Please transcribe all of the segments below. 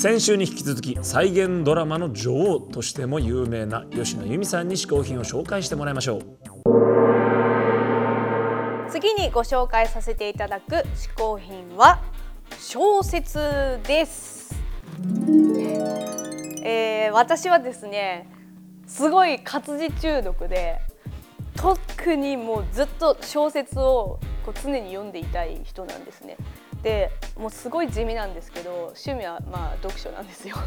先週に引き続き再現ドラマの女王としても有名な吉野由美さんに試行品を紹介してもらいましょう。次にご紹介させていただく嗜好品は小説です、えー私はですねすごい活字中毒で特にもうずっと小説をこう常に読んでいたい人なんですね。でもうすごい地味なんですけど趣味はまあ読書なんですよ。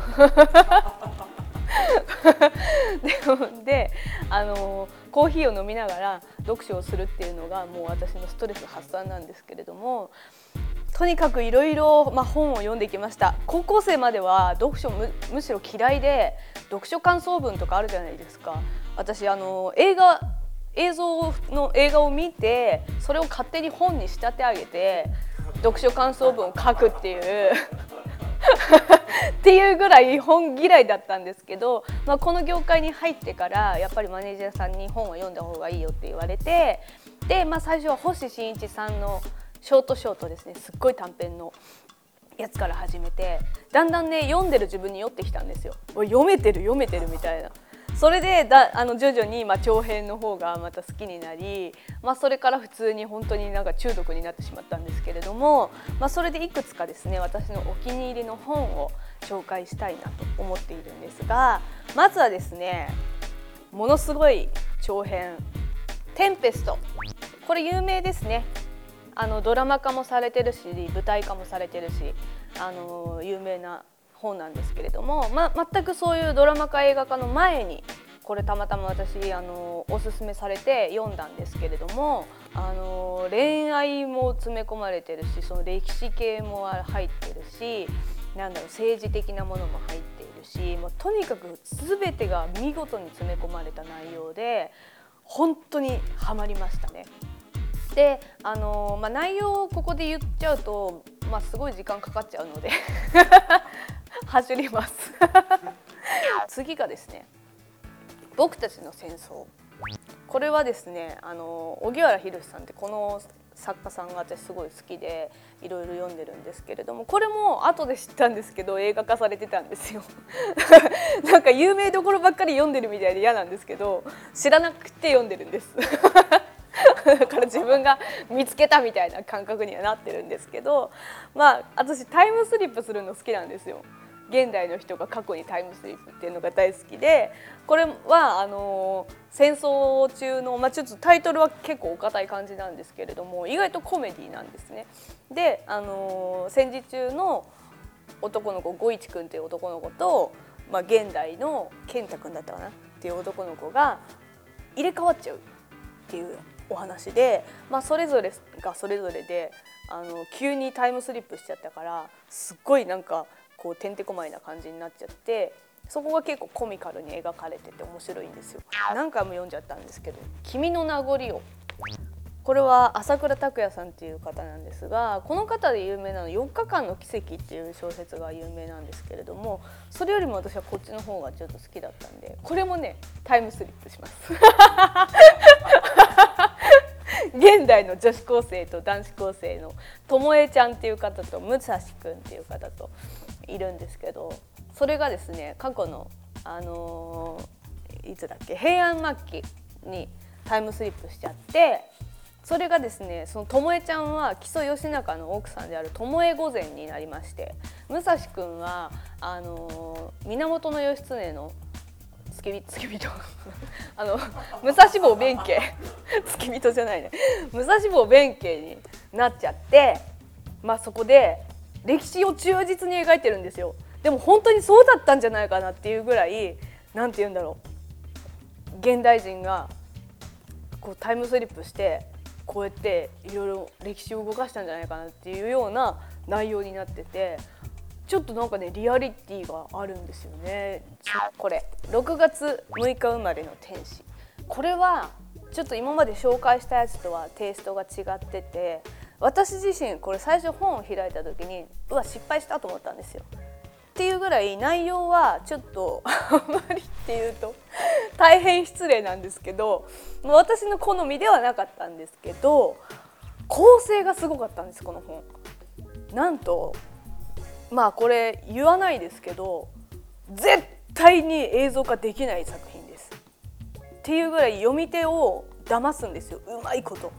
でであのコーヒーを飲みながら読書をするっていうのがもう私のストレス発散なんですけれどもとにかくいろいろ本を読んできました。高校生までは読書むむしろ嫌いで読書感想文とかあるじゃないですか。私あの映画映像の映画を見てそれを勝手に本に仕立て上げて読書感想文を書くっていう っていうぐらい本嫌いだったんですけど、まあ、この業界に入ってからやっぱりマネージャーさんに本を読んだ方がいいよって言われてで、まあ、最初は星新一さんのショートショートですねすっごい短編のやつから始めてだんだんね読んでる自分に酔ってきたんですよ。読めてる読めてるみたいな。それでだあの徐々にまあ長編の方がまた好きになり、まあ、それから普通に本当になんか中毒になってしまったんですけれども、まあ、それでいくつかですね私のお気に入りの本を紹介したいなと思っているんですがまずはですねものすごい長編「テンペスト」これ有名ですね。あのドラマ化もされてるし舞台化もされてるしあの有名な本なんですけれども、ま、全くそういうドラマ化映画化の前にこれたまたま私あのおすすめされて読んだんですけれどもあの恋愛も詰め込まれてるしその歴史系も入ってるしなんだろう政治的なものも入っているしもうとにかく全てが見事に詰め込まれた内容で本当にハマりましたね。であのまあ、内容をここで言っちゃうと、まあ、すごい時間かかっちゃうので 走ります 次がですね「僕たちの戦争」これはですねあの荻原宏さんってこの作家さんが私すごい好きでいろいろ読んでるんですけれどもこれも後で知ったんですけど映画化されてたんですよ。なんか有名どころばっかり読んでるみたいで嫌なんですけど知らなくて読んでるんです。だから自分が見つけたみたいな感覚にはなってるんですけどまあ私タイムスリップするの好きなんですよ。現代の人が過去にタイムスリップっていうのが大好きでこれはあの戦争中の、まあ、ちょっとタイトルは結構お堅い感じなんですけれども意外とコメディなんですね。であの戦時中の男の子五一君っていう男の子と、まあ、現代の健太君だったかなっていう男の子が入れ替わっちゃうっていうお話で、まあ、それぞれがそれぞれであの急にタイムスリップしちゃったからすっごいなんかこうてんてこまいな感じになっちゃってそこが結構コミカルに描かれてて面白いんですよ。何回も読んじゃったんですけど「君の名残を」これは朝倉拓也さんっていう方なんですがこの方で有名なの「4日間の奇跡」っていう小説が有名なんですけれどもそれよりも私はこっちの方がちょっと好きだったんでこれもねタイムスリップします。現代の女子高生と男子高生のともえちゃんっていう方と武蔵くんっていう方といるんですけどそれがですね過去の、あのーいつだっけ平安末期にタイムスリップしちゃってそれがですねそのともえちゃんは木曽義仲の奥さんである巴御前になりまして武蔵くんはあのー源義経の付き付き人？あの武蔵坊弁慶？付き人じゃないね。武蔵坊弁慶になっちゃってまあそこで歴史を忠実に描いてるんですよ。でも本当にそうだったんじゃないかなっていうぐらいなんて言うんだろう。現代人がこうタイムスリップしてこうやっていろいろ歴史を動かしたんじゃないかなっていうような内容になっててちょっとなんかねリアリティがあるんですよね。これ。6月6日生まれの天使。これはちょっと今まで紹介したやつとはテイストが違ってて私自身これ最初本を開いた時にうわ失敗したと思ったんですよ。っていうぐらい内容はちょっとあんまりっていうと大変失礼なんですけど私の好みではなかったんですけど構成がすごかったんですこの本。なんとまあこれ言わないですけど絶対に映像化できない作品です。っていうぐらい読み手を騙すんですようまいこと。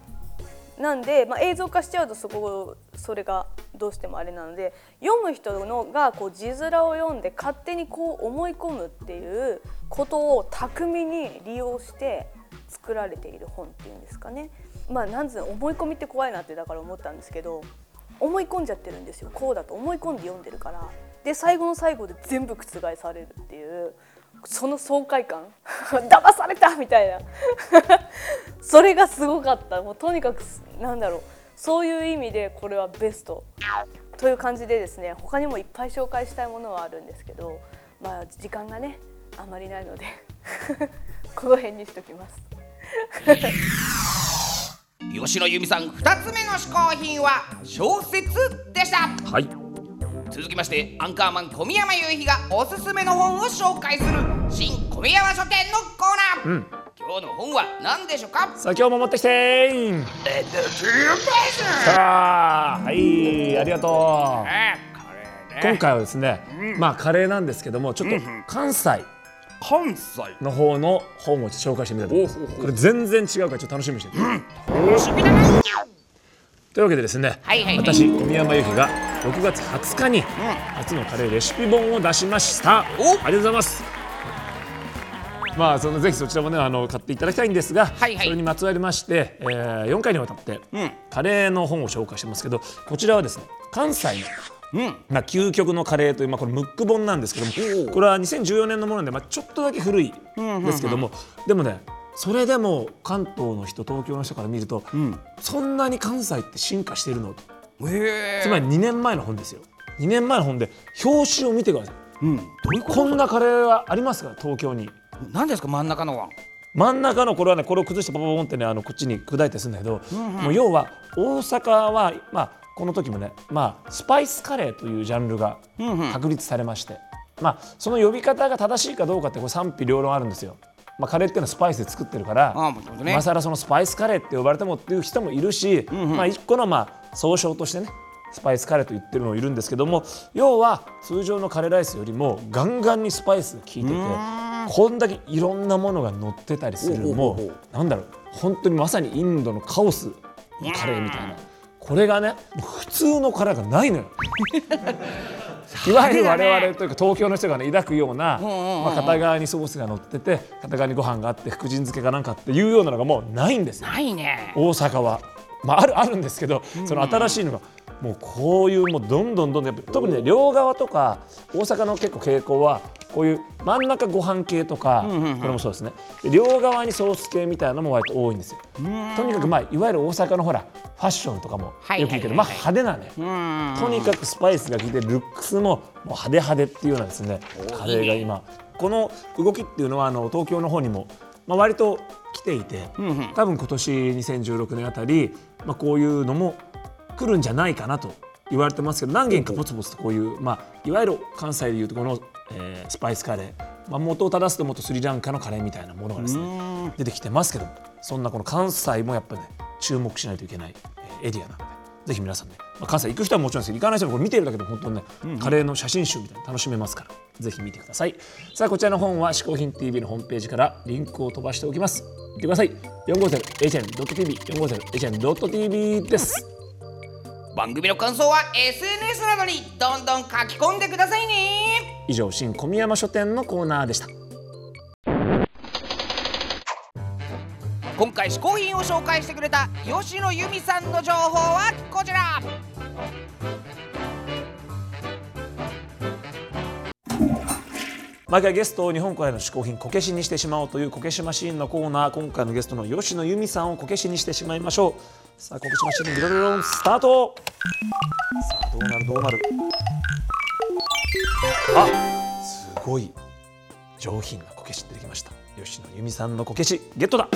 なんで、まあ、映像化しちゃうとそこそれがどうしてもあれなので読む人のがこう字面を読んで勝手にこう思い込むっていうことを巧みに利用して作られている本っていうんですかね。まあ、なんつうの思い込みって怖いなってだから思ったんですけど思い込んじゃってるんですよ。こうだと思い込んで読んでるから。で最後の最後で全部覆されるっていう。その爽快感。騙されたみたいな。それがすごかった。もうとにかくなんだろう。そういう意味でこれはベスト。という感じでですね他にもいっぱい紹介したいものはあるんですけどまあ時間がねあまりないので この辺にしときます。吉野由美さん2つ目の嗜好品は小説でした。はい続きましてアンカーマン小宮山雄飛がおすすめの本を紹介する新小宮山書店のコーナー、うん。今日の本は何でしょうか？さあ今日も持ってきて。ーさあはいありがとう。今回はですね、まあカレーなんですけどもちょっと関西。関西？の方の本を紹介してみたいと思います。これ全然違うからちょっと楽しみにしてる、楽しみだなというわけでですね、はいはい。はい私小宮山由紀が6月20日に初のカレーレシピ本を出しました。お。ありがとうございます。まあそのぜひそちらもねあの買っていただきたいんですが、はいはい。それにまつわりまして、えー、4回にわたって、うん。カレーの本を紹介してますけどこちらはですね関西のうん。まあ、究極のカレーという、まあ、これムック本なんですけどもこれは2014年のもので、まあ、ちょっとだけ古いですけども、でもねそれでも関東の人東京の人から見ると、そんなに関西って進化してるの？つまり2年前の本ですよ。2年前の本で表紙を見てください。うん。ここんなカレーはありますか？東京に。と何ですか？真ん中のは。真ん中のこれはねこれを崩してパパパンってねあのこっちに砕いてするんだけど、もう要は大阪はまあこの時もねまあスパイスカレーというジャンルが確立されまして、まあその呼び方が正しいかどうかってこれ賛否両論あるんですよ。まあ、カレーっていうのはスパイスで作ってるからああね。今更そのスパイスカレーって呼ばれてもっていう人もいるし、まあ一個のまあ総称としてねスパイスカレーと言ってるのもいるんですけども要は通常のカレーライスよりもガンガンにスパイスが効いててこんだけいろんなものが乗ってたりするもほうなんだろう本当にまさにインドのカオスのカレーみたいな。これがね普通のカレーがないのよ。いわゆる我々というか東京の人がね抱くような、まあ、片側にソースが乗ってて片側にご飯があって福神漬けかなんかっていうようなのがもうないんですよ。ないね。大阪は。まあ、あるあるんですけどその新しいのがもうこういうもうどんどんどんどん特にね両側とか大阪の結構傾向はこういう真ん中ご飯系とかこれもそうですね。で両側にソース系みたいなのも割と多いんですよ。とにかくまあいわゆる大阪のほらファッションとかもはいよく言うけどまあ派手なね。とにかくスパイスが効いてルックスももう派手派手っていうようなですね。カレーが今。この動きっていうのはあの東京の方にも、まあ、割と来ていて多分今年2016年あたり、まあ、こういうのも来るんじゃないかなと言われてますけど何軒かポツポツとこういう、まあ、いわゆる関西でいうとこの、えースパイスカレー、まあ、元を正すともっとスリランカのカレーみたいなものがですね出てきてますけどそんなこの関西もやっぱね注目しないといけないえーエリアなのでぜひ皆さんね、まあ、関西行く人はもちろんですけど行かない人もこれ見てるだけでも本当にね、カレーの写真集みたいなの楽しめますからぜひ見てください。さあこちらの本は嗜好品 TV のホームページからリンクを飛ばしておきます。見てください。450hn.tv 450hn.tv です番組の感想は SNS などにどんどん書き込んでくださいね。以上新小宮山書店のコーナーでした。今回嗜好品を紹介してくれた吉野由美さんの情報はこちら毎回ゲストを日本古来の嗜好品こけしにしてしまおうというこけしマシーンのコーナー今回のゲストの吉野由美さんをこけしにしてしまいましょう。さあこけしマシーンビロビロンスタートさあどうなるどうなる。あすごい上品なこけし出てきました。吉野由美さんのこけしゲットだ。